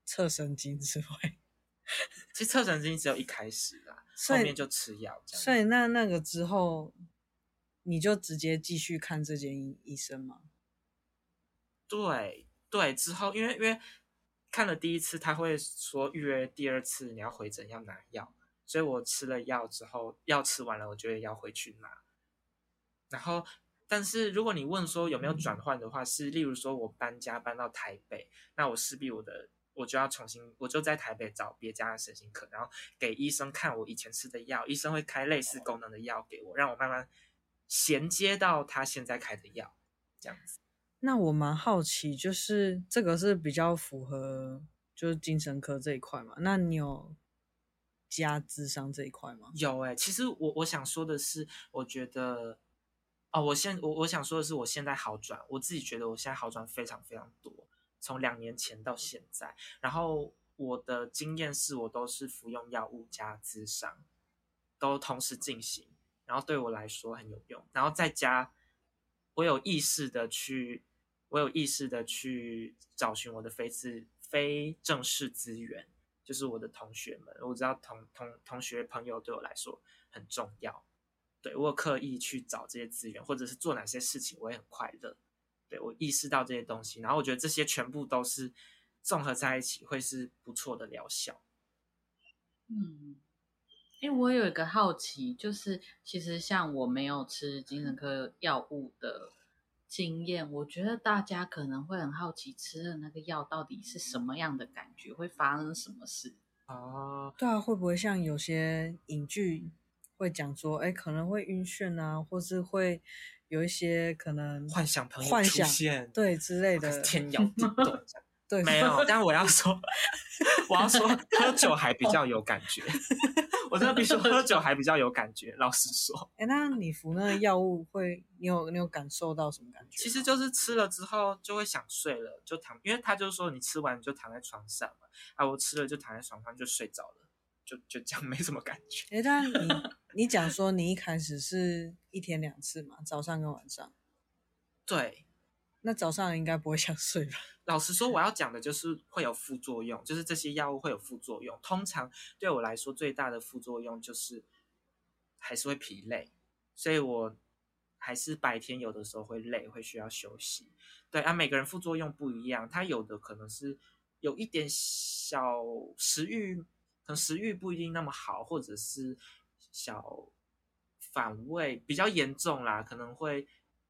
测神经之外，<laughs> 其实测神经只有一开始啦，后面就吃药。所以那那个之后，你就直接继续看这间医生吗？对对，之后因为因为看了第一次，他会说预约第二次你要回诊要拿药，所以我吃了药之后，药吃完了，我就要回去拿，然后。但是如果你问说有没有转换的话，是例如说我搬家搬到台北，那我势必我的我就要重新，我就在台北找别家的身心科，然后给医生看我以前吃的药，医生会开类似功能的药给我，让我慢慢衔接到他现在开的药，这样子。那我蛮好奇，就是这个是比较符合就是精神科这一块嘛？那你有加智商这一块吗？有哎、其实我我想说的是，我觉得。哦，我现我我想说的是，我现在好转，我自己觉得我现在好转非常非常多，从两年前到现在。然后我的经验是我都是服用药物加智商，都同时进行，然后对我来说很有用。然后再加，我有意识的去，我有意识的去找寻我的非自非正式资源，就是我的同学们。我知道同同同学朋友对我来说很重要，对，我有刻意去找这些资源，或者是做哪些事情，我也很快乐。对，我意识到这些东西，然后我觉得这些全部都是综合在一起，会是不错的疗效。嗯，因为我有一个好奇，就是其实像我没有吃精神科药物的经验，我觉得大家可能会很好奇，吃的那个药到底是什么样的感觉，会发生什么事？哦，对啊，会不会像有些影剧会讲说，哎，可能会晕眩啊，或是会有一些可能幻想朋友幻想出现，对之类的天摇地动。对，没有，但我要说，我要说，<laughs> 喝酒还比较有感觉。<laughs> 我真的必须说，喝酒还比较有感觉。老实说，哎，那你服那个药物会，你有你有感受到什么感觉？其实就是吃了之后就会想睡了，就躺，因为他就是说你吃完就躺在床上嘛。啊，我吃了就躺在床上就睡着了，就就这样，没什么感觉。哎，但你 <laughs> 你讲说你一开始是一天两次嘛，早上跟晚上。对。那早上应该不会想睡吧？<laughs> 老实说，我要讲的就是会有副作用，就是这些药物会有副作用。通常对我来说，最大的副作用就是还是会疲累，所以我还是白天有的时候会累，会需要休息。对啊，每个人副作用不一样，他有的可能是有一点小食欲，可能食欲不一定那么好，或者是小反胃比较严重啦，可能会。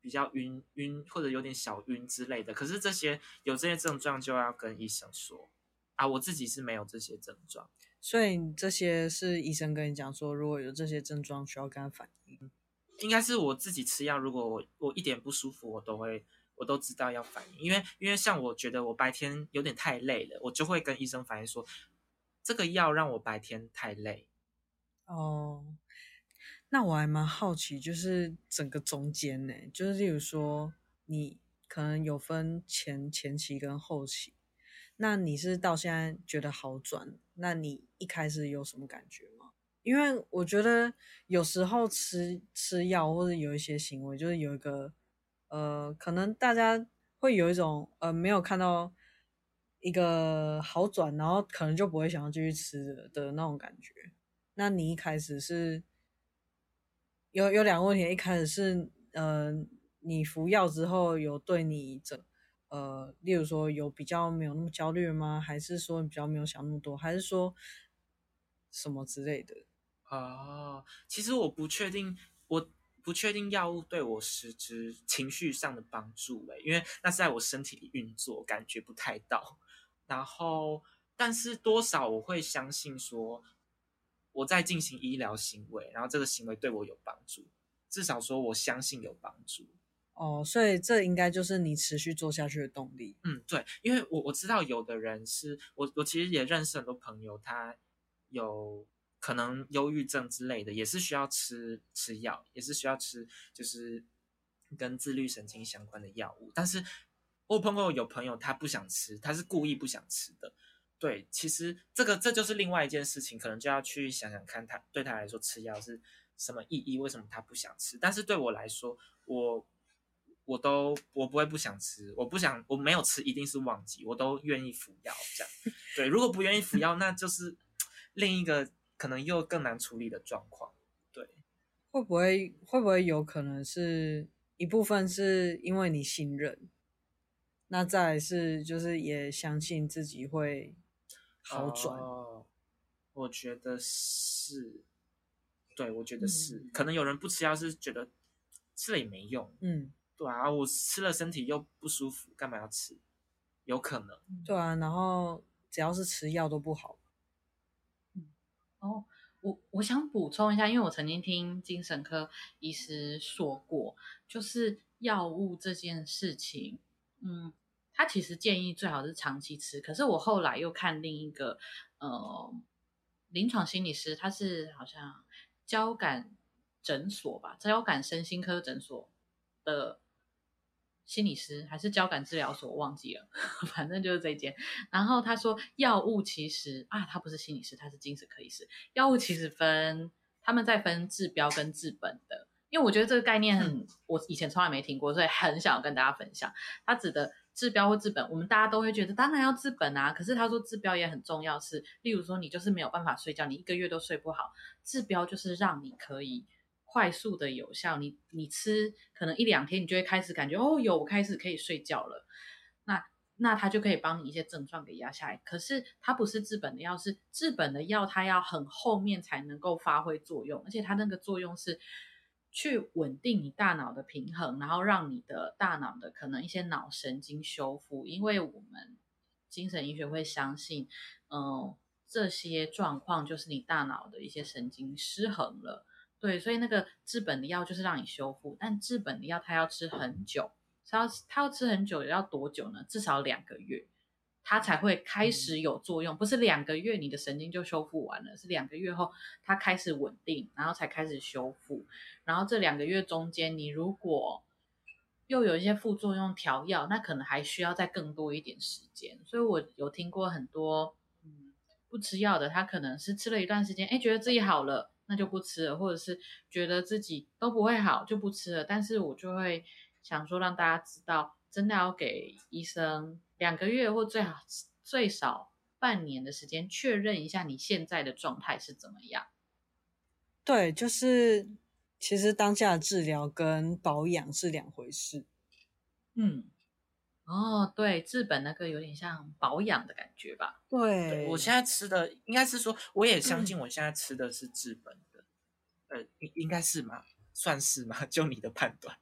比较晕晕或者有点小晕之类的，可是这些有这些症状就要跟医生说啊。我自己是没有这些症状，所以这些是医生跟你讲说，如果有这些症状需要跟他反映。应该是我自己吃药，如果我我一点不舒服，我都会我都知道要反应，因为因为像我觉得我白天有点太累了，我就会跟医生反映说，这个药让我白天太累。哦。那我还蛮好奇，就是整个中间呢，就是例如说，你可能有分前前期跟后期，那你是到现在觉得好转？那你一开始有什么感觉吗？因为我觉得有时候吃吃药或者有一些行为，就是有一个呃，可能大家会有一种呃，没有看到一个好转，然后可能就不会想要继续吃的那种感觉。那你一开始是？有有两个问题，一开始是，呃，你服药之后有对你整，呃，例如说有比较没有那么焦虑吗？还是说你比较没有想那么多？还是说什么之类的？哦，其实我不确定，我不确定药物对我实质情绪上的帮助，欸，因为那是在我身体里运作，感觉不太到。然后，但是多少我会相信说。我在进行医疗行为，然后这个行为对我有帮助，至少说我相信有帮助。哦，所以这应该就是你持续做下去的动力。嗯，对，因为我我知道有的人是我我其实也认识很多朋友，他有可能忧郁症之类的，也是需要吃吃药，也是需要吃就是跟自律神经相关的药物。但是我碰过有朋友他不想吃，他是故意不想吃的。对，其实这个这就是另外一件事情，可能就要去想想看他，他对他来说吃药是什么意义？为什么他不想吃？但是对我来说，我我都我不会不想吃，我不想我没有吃，一定是忘记，我都愿意服药这样。对，如果不愿意服药，那就是另一个可能又更难处理的状况。对，会不会会不会有可能是一部分是因为你信任，那再来是就是也相信自己会。好转，哦，我觉得是，对，我觉得是，嗯，可能有人不吃药是觉得吃了也没用，嗯，对啊，我吃了身体又不舒服，干嘛要吃？有可能，对啊，然后只要是吃药都不好，嗯，哦，我我想补充一下，因为我曾经听精神科医师说过，就是药物这件事情，嗯。他其实建议最好是长期吃，可是我后来又看另一个呃临床心理师，他是好像交感诊所吧，交感身心科诊所的心理师，还是交感治疗所，我忘记了，<laughs> 反正就是这间。然后他说，药物其实啊，他不是心理师，他是精神科医师。药物其实分他们在分治标跟治本的，因为我觉得这个概念很，嗯、我以前从来没听过，所以很想跟大家分享。他指的治标或治本，我们大家都会觉得当然要治本啊，可是他说治标也很重要是，例如说你就是没有办法睡觉，你一个月都睡不好，治标就是让你可以快速的有效，你你吃可能一两天，你就会开始感觉哦，有我开始可以睡觉了，那。那它就可以帮你一些症状给压下来，可是它不是治本的药，是治本的药，它要很后面才能够发挥作用，而且它那个作用是去稳定你大脑的平衡，然后让你的大脑的可能一些脑神经修复，因为我们精神医学会相信，嗯、这些状况就是你大脑的一些神经失衡了，对，所以那个治本的药就是让你修复，但治本的药它要吃很久。它要它要吃很久，要多久呢？至少两个月，它才会开始有作用。不是两个月你的神经就修复完了，是两个月后它开始稳定，然后才开始修复。然后这两个月中间，你如果又有一些副作用调药，那可能还需要再更多一点时间。所以我有听过很多嗯不吃药的，他可能是吃了一段时间，哎，觉得自己好了，那就不吃了，或者是觉得自己都不会好就不吃了。但是我就会。想说让大家知道，真的要给医生两个月或最好最少半年的时间，确认一下你现在的状态是怎么样。对，就是其实当下的治疗跟保养是两回事。嗯，哦，对，治本那个有点像保养的感觉吧？对，对我现在吃的应该是说，我也相信我现在吃的是治本的，嗯、呃，应应该是吗？算是吗？就你的判断。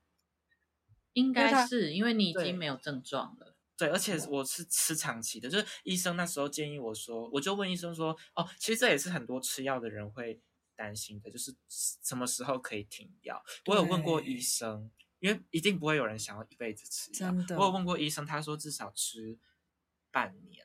应该是因为你已经没有症状了。对，而且我是吃长期的，就是医生那时候建议我说，我就问医生说，哦，其实这也是很多吃药的人会担心的，就是什么时候可以停药。我有问过医生，因为一定不会有人想要一辈子吃药。我有问过医生，他说至少吃半年。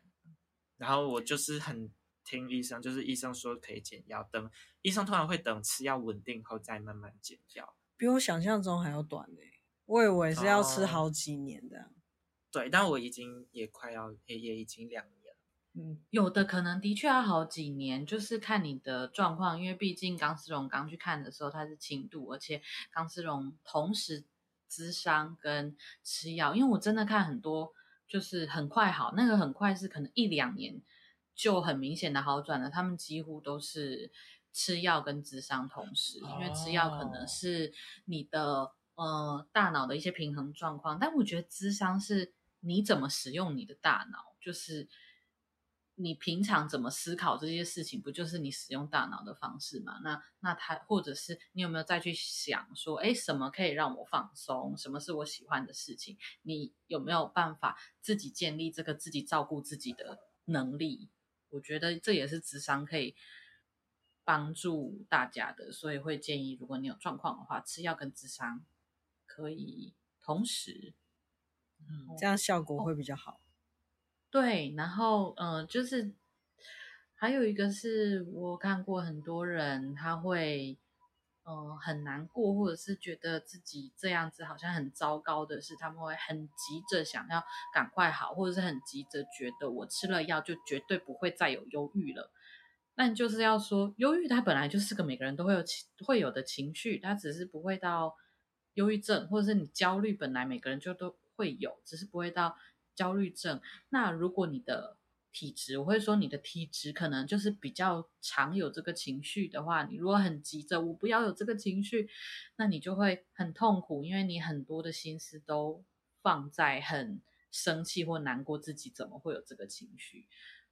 然后我就是很听医生，就是医生说可以减药，等医生通常会等吃药稳定后再慢慢减药，比我想象中还要短呢。我以为是要吃好几年的。哦，对，但我已经也快要也也已经两年了。嗯，有的可能的确要好几年，就是看你的状况，因为毕竟钢丝绒刚去看的时候它是轻度，而且钢丝绒同时咨商跟吃药，因为我真的看很多就是很快好，那个很快是可能一两年就很明显的好转了，他们几乎都是吃药跟咨商同时，因为吃药可能是你的。呃，大脑的一些平衡状况，但我觉得智商是你怎么使用你的大脑，就是你平常怎么思考这些事情，不就是你使用大脑的方式吗？那那他或者是你有没有再去想说，哎，什么可以让我放松？什么是我喜欢的事情？你有没有办法自己建立这个自己照顾自己的能力？我觉得这也是智商可以帮助大家的，所以会建议，如果你有状况的话，吃药跟智商。可以同时，嗯，这样效果会比较好。对，然后嗯、呃，就是还有一个是我看过很多人他会嗯、呃、很难过，或者是觉得自己这样子好像很糟糕的是，他们会很急着想要赶快好，或者是很急着觉得我吃了药就绝对不会再有忧郁了。但就是要说，忧郁它本来就是个每个人都会有情会有的情绪，它只是不会到。忧郁症，或者是你焦虑，本来每个人就都会有，只是不会到焦虑症。那如果你的体质，我会说你的体质可能就是比较常有这个情绪的话，你如果很急着我不要有这个情绪，那你就会很痛苦，因为你很多的心思都放在很生气或难过自己怎么会有这个情绪。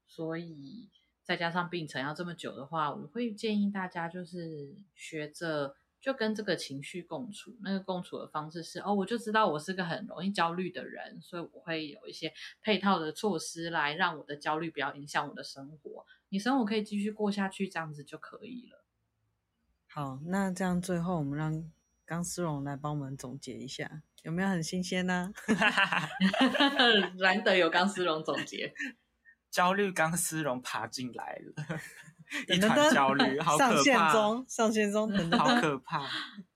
所以再加上病程要这么久的话，我会建议大家就是学着。就跟这个情绪共处，那个共处的方式是哦，我就知道我是个很容易焦虑的人，所以我会有一些配套的措施来让我的焦虑不要影响我的生活。你生活可以继续过下去，这样子就可以了。好，那这样最后我们让钢丝绒来帮我们总结一下，有没有很新鲜呢？<laughs> <laughs> 难得有钢丝绒总结，焦虑钢丝绒爬进来了。一团焦虑，好可怕！上线中，上线中，等等，好可怕。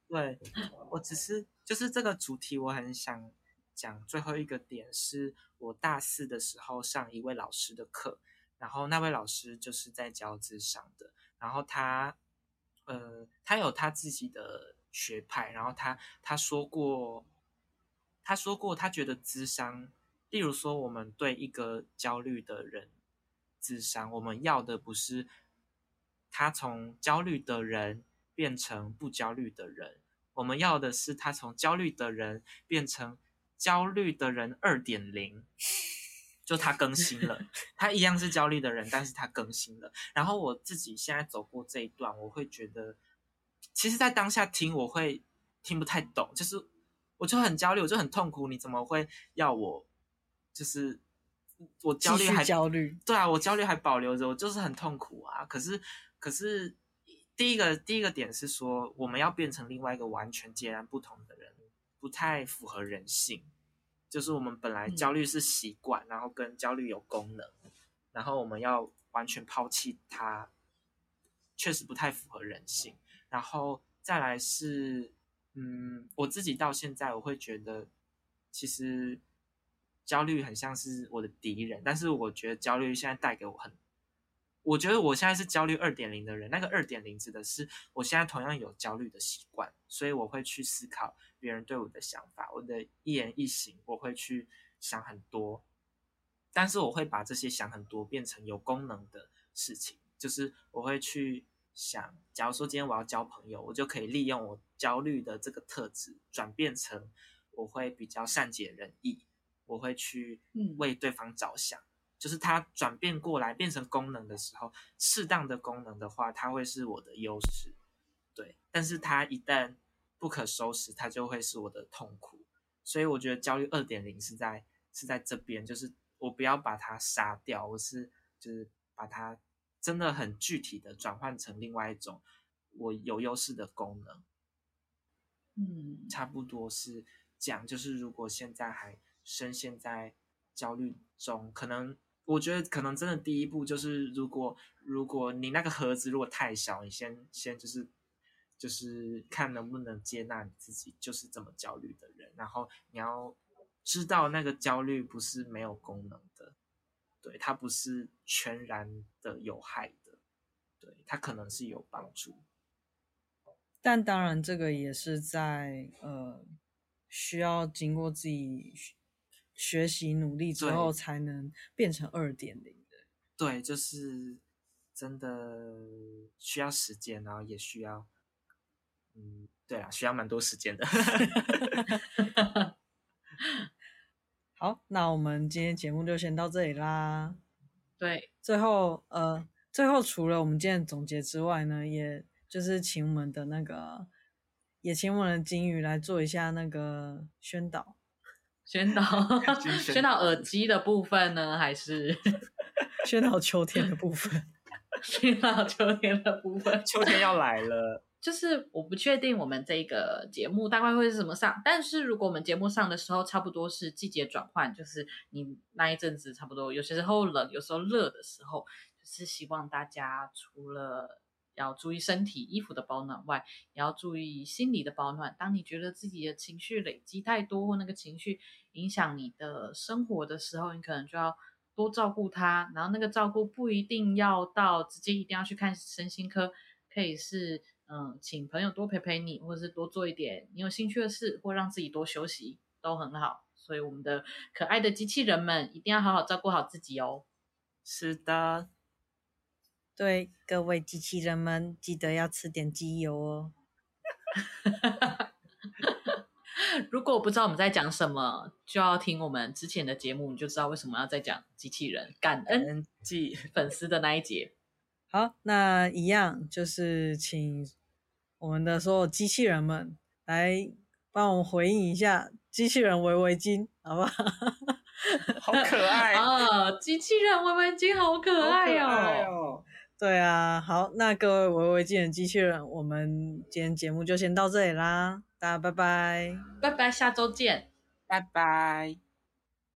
对，我只是就是这个主题，我很想讲最后一个点，是我大四的时候上一位老师的课，然后那位老师就是在教咨商的，然后他呃，他有他自己的学派，然后他他说过，他说过，他觉得智商，例如说，我们对一个焦虑的人智商，我们要的不是他从焦虑的人变成不焦虑的人，我们要的是他从焦虑的人变成焦虑的人二点零。就他更新了，他一样是焦虑的人，但是他更新了。然后我自己现在走过这一段，我会觉得，其实，在当下听我会听不太懂，就是我就很焦虑，我就很痛苦。你怎么会要我？就是我焦虑还焦虑，对啊，我焦虑还保留着，我就是很痛苦啊。可是，可是第一个第一个点是说，我们要变成另外一个完全截然不同的人，不太符合人性。就是我们本来焦虑是习惯，嗯、然后跟焦虑有功能，然后我们要完全抛弃它，确实不太符合人性。然后再来是，嗯，我自己到现在我会觉得，其实焦虑很像是我的敌人，但是我觉得焦虑现在带给我很。我觉得我现在是焦虑二点零的人，那个二点零指的是我现在同样有焦虑的习惯，所以我会去思考别人对我的想法，我的一言一行，我会去想很多，但是我会把这些想很多变成有功能的事情，就是我会去想，假如说今天我要交朋友，我就可以利用我焦虑的这个特质，转变成我会比较善解人意，我会去为对方着想。嗯就是它转变过来变成功能的时候，适当的功能的话，它会是我的优势，对。但是它一旦不可收拾，它就会是我的痛苦。所以我觉得焦虑二点零是在是在这边，就是我不要把它杀掉，我是就是把它真的很具体的转换成另外一种我有优势的功能。嗯，差不多是讲，就是如果现在还深陷在焦虑中，可能。我觉得可能真的第一步就是，如果如果你那个盒子如果太小，你先先就是就是看能不能接纳你自己就是这么焦虑的人，然后你要知道那个焦虑不是没有功能的，对，它不是全然的有害的，对，它可能是有帮助，但当然这个也是在呃需要经过自己。学习努力之后才能变成二点零的。对，就是真的需要时间，然后也需要，嗯，对啊，需要蛮多时间的。<laughs> 好，那我们今天节目就先到这里啦。对，最后呃，最后除了我们今天的总结之外呢，也就是请我们的那个，也请我们的金鱼来做一下那个宣导。宣导 <laughs> 宣导耳机的部分呢，还是 <laughs> 宣导秋天的部分？<laughs> 宣导秋天的部分，秋天要来了。就是我不确定我们这个节目大概会是什么上，但是如果我们节目上的时候差不多是季节转换，就是你那一阵子差不多有些时候冷，有时候热的时候，就是希望大家除了。要注意身体衣服的保暖外，也要注意心理的保暖。当你觉得自己的情绪累积太多，或那个情绪影响你的生活的时候，你可能就要多照顾他。然后那个照顾不一定要到直接一定要去看身心科，可以是嗯，请朋友多陪陪你，或者是多做一点你有兴趣的事，或让自己多休息都很好。所以我们的可爱的机器人们一定要好好照顾好自己哦。是的。对各位机器人们，记得要吃点机油哦。<laughs> 如果我不知道我们在讲什么，就要听我们之前的节目，你就知道为什么要再讲机器人感恩季 <laughs> 粉丝的那一节。<laughs> 好，那一样就是请我们的所有机器人们来帮我们回应一下机器人围围巾，好不好？好可爱啊！机器人围围巾好可爱哦。对啊，好，那各位维维机人机器人，我们今天节目就先到这里啦，大家拜拜，拜拜，下周见，拜拜。